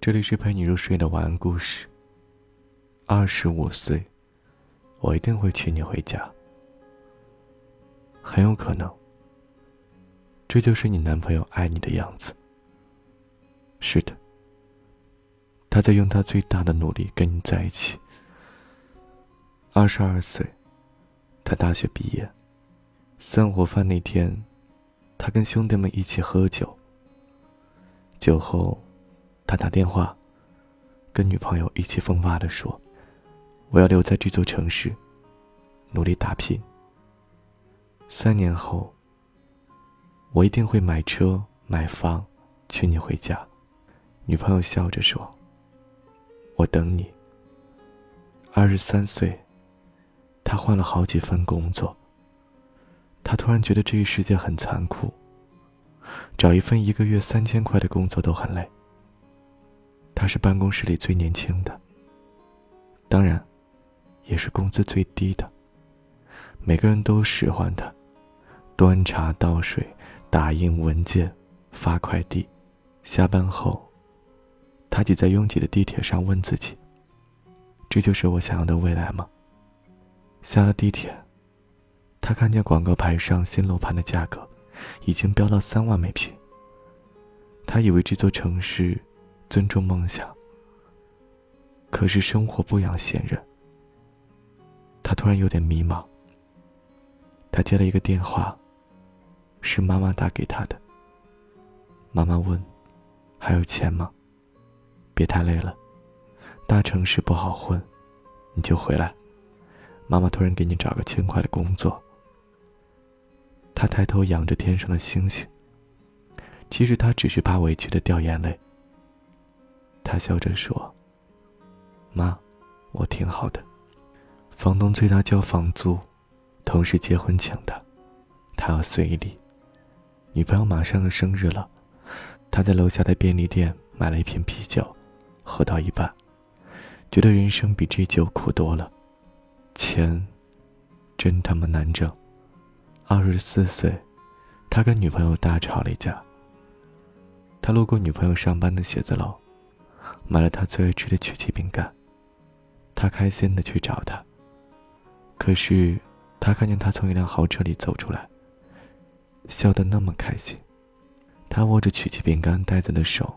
这里是陪你入睡的晚安故事。二十五岁，我一定会娶你回家。很有可能，这就是你男朋友爱你的样子。是的，他在用他最大的努力跟你在一起。二十二岁，他大学毕业，散伙饭那天，他跟兄弟们一起喝酒。酒后，他打电话，跟女朋友意气风发的说。我要留在这座城市，努力打拼。三年后，我一定会买车买房，娶你回家。女朋友笑着说：“我等你。”二十三岁，他换了好几份工作。他突然觉得这个世界很残酷，找一份一个月三千块的工作都很累。他是办公室里最年轻的，当然。也是工资最低的。每个人都使唤他，端茶倒水、打印文件、发快递。下班后，他挤在拥挤的地铁上，问自己：“这就是我想要的未来吗？”下了地铁，他看见广告牌上新楼盘的价格已经飙到三万每平。他以为这座城市尊重梦想，可是生活不养闲人。他突然有点迷茫。他接了一个电话，是妈妈打给他的。妈妈问：“还有钱吗？别太累了，大城市不好混，你就回来。妈妈突然给你找个轻快的工作。”他抬头仰着天上的星星。其实他只是怕委屈的掉眼泪。他笑着说：“妈，我挺好的。”房东催他交房租，同时结婚请他，他要随礼。女朋友马上要生日了，他在楼下的便利店买了一瓶啤酒，喝到一半，觉得人生比这酒苦多了。钱，真他妈难挣。二十四岁，他跟女朋友大吵了一架。他路过女朋友上班的写字楼，买了他最爱吃的曲奇饼干。他开心的去找她。可是，他看见他从一辆豪车里走出来，笑得那么开心。他握着曲奇饼干袋子的手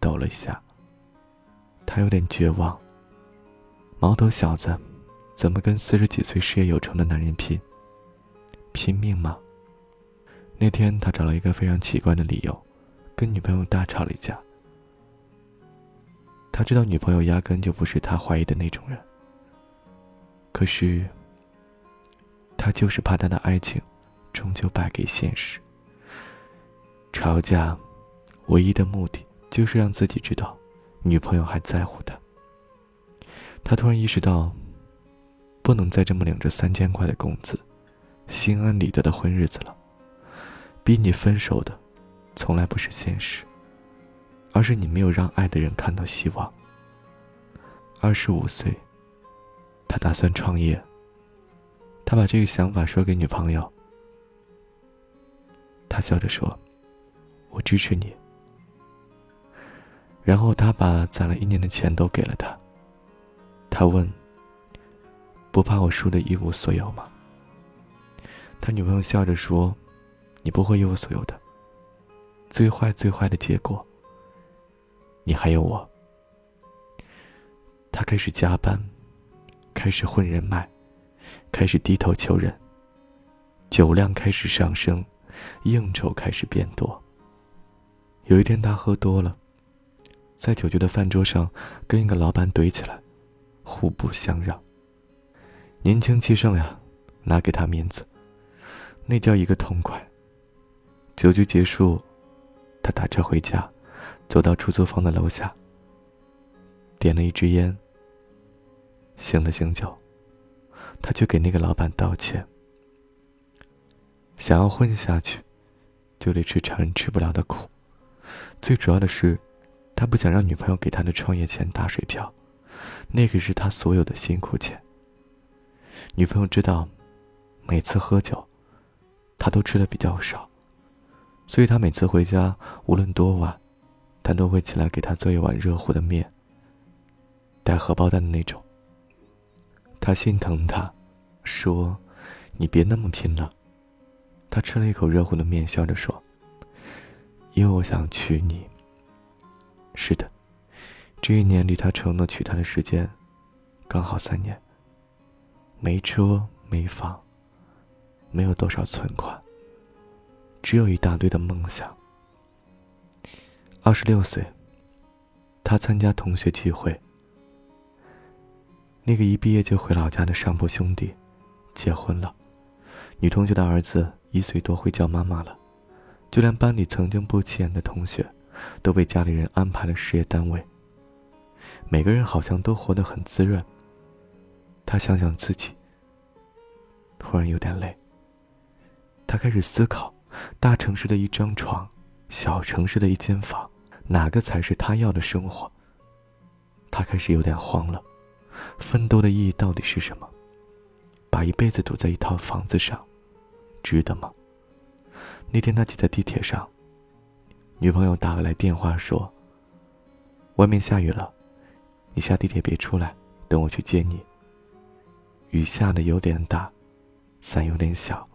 抖了一下。他有点绝望。毛头小子，怎么跟四十几岁事业有成的男人拼？拼命吗？那天他找了一个非常奇怪的理由，跟女朋友大吵了一架。他知道女朋友压根就不是他怀疑的那种人。可是，他就是怕他的爱情终究败给现实。吵架，唯一的目的就是让自己知道，女朋友还在乎他。他突然意识到，不能再这么领着三千块的工资，心安理得的混日子了。逼你分手的，从来不是现实，而是你没有让爱的人看到希望。二十五岁。他打算创业。他把这个想法说给女朋友。他笑着说：“我支持你。”然后他把攒了一年的钱都给了他。他问：“不怕我输得一无所有吗？”他女朋友笑着说：“你不会一无所有的。最坏最坏的结果，你还有我。”他开始加班。开始混人脉，开始低头求人。酒量开始上升，应酬开始变多。有一天，他喝多了，在酒局的饭桌上跟一个老板怼起来，互不相让。年轻气盛呀，拿给他面子，那叫一个痛快。酒局结束，他打车回家，走到出租房的楼下，点了一支烟。醒了醒酒，他去给那个老板道歉。想要混下去，就得吃常人吃不了的苦。最主要的是，他不想让女朋友给他的创业钱打水漂，那个是他所有的辛苦钱。女朋友知道，每次喝酒，他都吃的比较少，所以他每次回家，无论多晚，他都会起来给他做一碗热乎的面，带荷包蛋的那种。他心疼他，说：“你别那么拼了。”他吃了一口热乎的面，笑着说：“因为我想娶你。”是的，这一年离他承诺娶她的时间，刚好三年。没车没房，没有多少存款，只有一大堆的梦想。二十六岁，他参加同学聚会。那个一毕业就回老家的上铺兄弟，结婚了，女同学的儿子一岁多会叫妈妈了，就连班里曾经不起眼的同学，都被家里人安排了事业单位。每个人好像都活得很滋润。他想想自己，突然有点累。他开始思考，大城市的一张床，小城市的一间房，哪个才是他要的生活？他开始有点慌了，奋斗的意义到底是什么？把一辈子赌在一套房子上，值得吗？那天他挤在地铁上，女朋友打来电话说：“外面下雨了，你下地铁别出来，等我去接你。”雨下的有点大，伞有点小。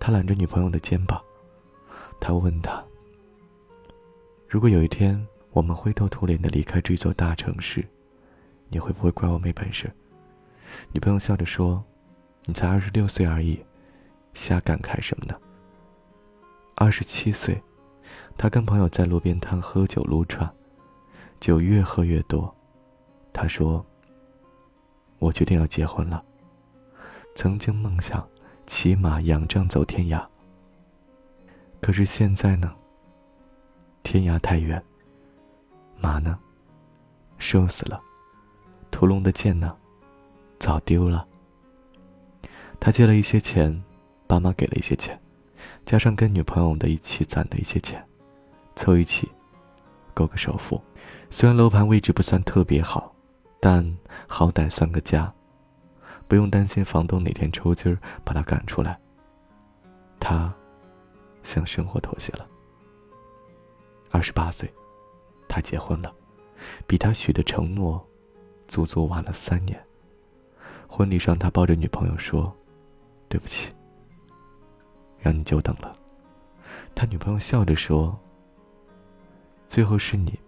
他揽着女朋友的肩膀，他问她：“如果有一天我们灰头土脸的离开这座大城市，你会不会怪我没本事？”女朋友笑着说：“你才二十六岁而已，瞎感慨什么呢？”二十七岁，他跟朋友在路边摊喝酒撸串，酒越喝越多。他说。我决定要结婚了。曾经梦想骑马仰仗走天涯，可是现在呢？天涯太远，马呢？瘦死了，屠龙的剑呢？早丢了。他借了一些钱，爸妈给了一些钱，加上跟女朋友的一起攒的一些钱，凑一起，够个首付。虽然楼盘位置不算特别好。但好歹算个家，不用担心房东哪天抽筋儿把他赶出来。他向生活妥协了。二十八岁，他结婚了，比他许的承诺足足晚了三年。婚礼上，他抱着女朋友说：“对不起，让你久等了。”他女朋友笑着说：“最后是你，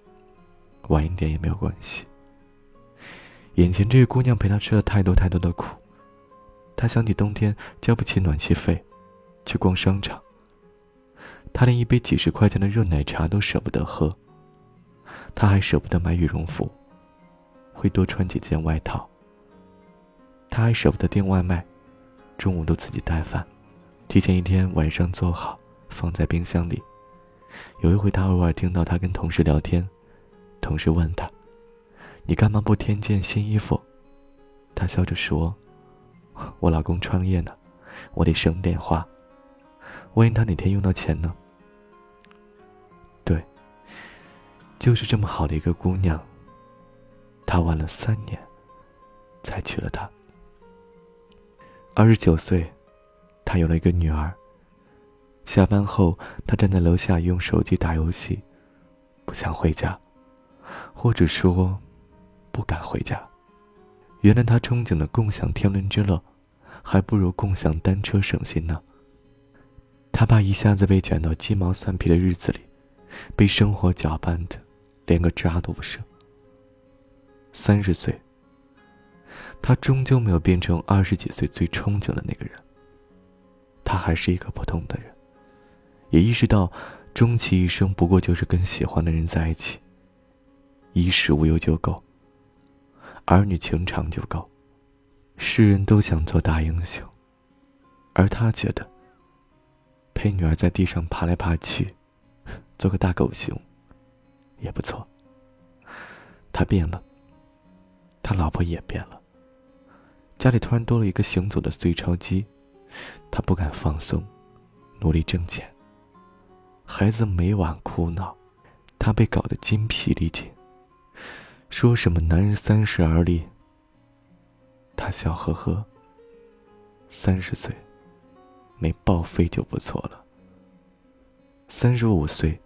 晚一点也没有关系。”眼前这个姑娘陪他吃了太多太多的苦，他想起冬天交不起暖气费，去逛商场。他连一杯几十块钱的热奶茶都舍不得喝，他还舍不得买羽绒服，会多穿几件外套。他还舍不得订外卖，中午都自己带饭，提前一天晚上做好放在冰箱里。有一回，他偶尔听到他跟同事聊天，同事问他。你干嘛不添件新衣服？他笑着说：“我老公创业呢，我得省点花。万一他哪天用到钱呢？”就是这么好的一个姑娘，他玩了三年，才娶了她。二十九岁，他有了一个女儿。下班后，他站在楼下用手机打游戏，不想回家，或者说。不敢回家，原来他憧憬的共享天伦之乐，还不如共享单车省心呢。他爸一下子被卷到鸡毛蒜皮的日子里，被生活搅拌的连个渣都不剩。三十岁，他终究没有变成二十几岁最憧憬的那个人。他还是一个普通的人，也意识到，终其一生不过就是跟喜欢的人在一起，衣食无忧就够。儿女情长就够，世人都想做大英雄，而他觉得陪女儿在地上爬来爬去，做个大狗熊也不错。他变了，他老婆也变了。家里突然多了一个行走的碎钞机，他不敢放松，努力挣钱。孩子每晚哭闹，他被搞得筋疲力尽。说什么男人三十而立，他笑呵呵。三十岁，没报废就不错了。三十五岁，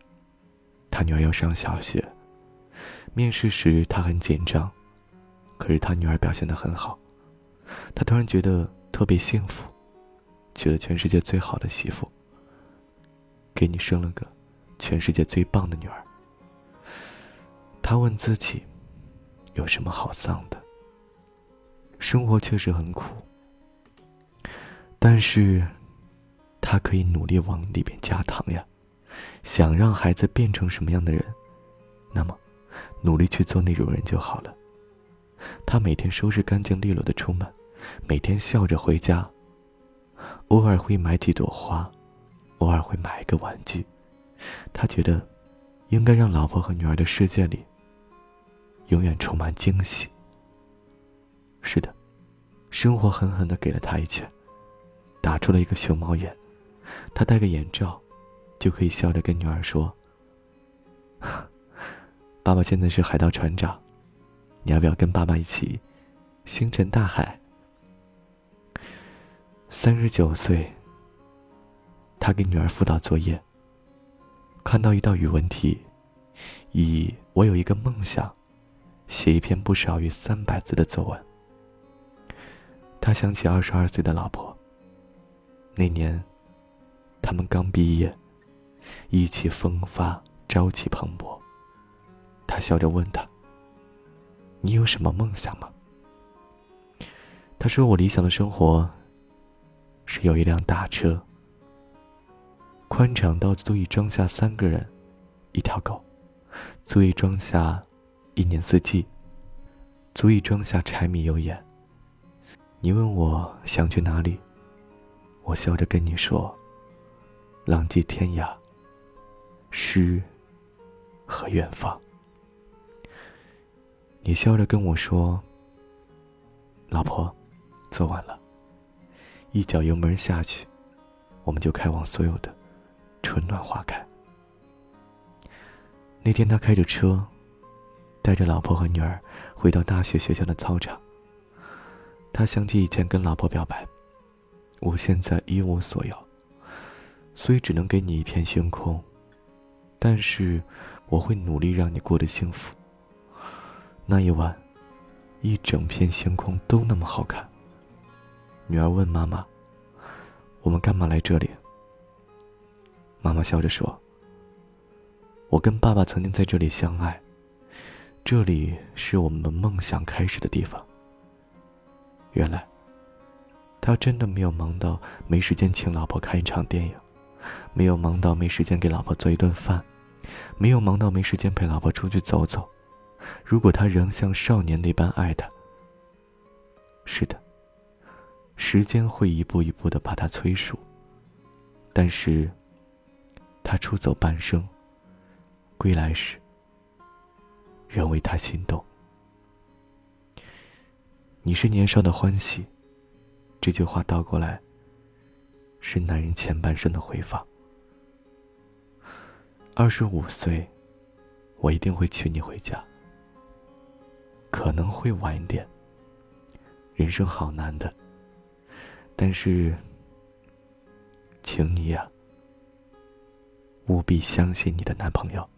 他女儿要上小学，面试时他很紧张，可是他女儿表现的很好，他突然觉得特别幸福，娶了全世界最好的媳妇，给你生了个全世界最棒的女儿。他问自己，有什么好丧的？生活确实很苦，但是，他可以努力往里边加糖呀。想让孩子变成什么样的人，那么，努力去做那种人就好了。他每天收拾干净利落的出门，每天笑着回家。偶尔会买几朵花，偶尔会买一个玩具。他觉得，应该让老婆和女儿的世界里，永远充满惊喜。是的，生活狠狠的给了他一拳，打出了一个熊猫眼。他戴个眼罩。就可以笑着跟女儿说：“爸爸现在是海盗船长，你要不要跟爸爸一起星辰大海？”三十九岁，他给女儿辅导作业，看到一道语文题，以“我有一个梦想”写一篇不少于三百字的作文。他想起二十二岁的老婆，那年他们刚毕业。意气风发，朝气蓬勃。他笑着问他：“你有什么梦想吗？”他说：“我理想的生活是有一辆大车，宽敞到足以装下三个人，一条狗，足以装下一年四季，足以装下柴米油盐。你问我想去哪里，我笑着跟你说：浪迹天涯。”诗和远方。你笑着跟我说：“老婆，做完了。”一脚油门下去，我们就开往所有的春暖花开。那天他开着车，带着老婆和女儿回到大学学校的操场。他想起以前跟老婆表白：“我现在一无所有，所以只能给你一片星空。”但是，我会努力让你过得幸福。那一晚，一整片星空都那么好看。女儿问妈妈：“我们干嘛来这里？”妈妈笑着说：“我跟爸爸曾经在这里相爱，这里是我们梦想开始的地方。”原来，他真的没有忙到没时间请老婆看一场电影。没有忙到没时间给老婆做一顿饭，没有忙到没时间陪老婆出去走走。如果他仍像少年那般爱她，是的，时间会一步一步的把他催熟。但是，他出走半生，归来时，仍为他心动。你是年少的欢喜，这句话倒过来。是男人前半生的回放。二十五岁，我一定会娶你回家。可能会晚一点。人生好难的。但是，请你呀，务必相信你的男朋友。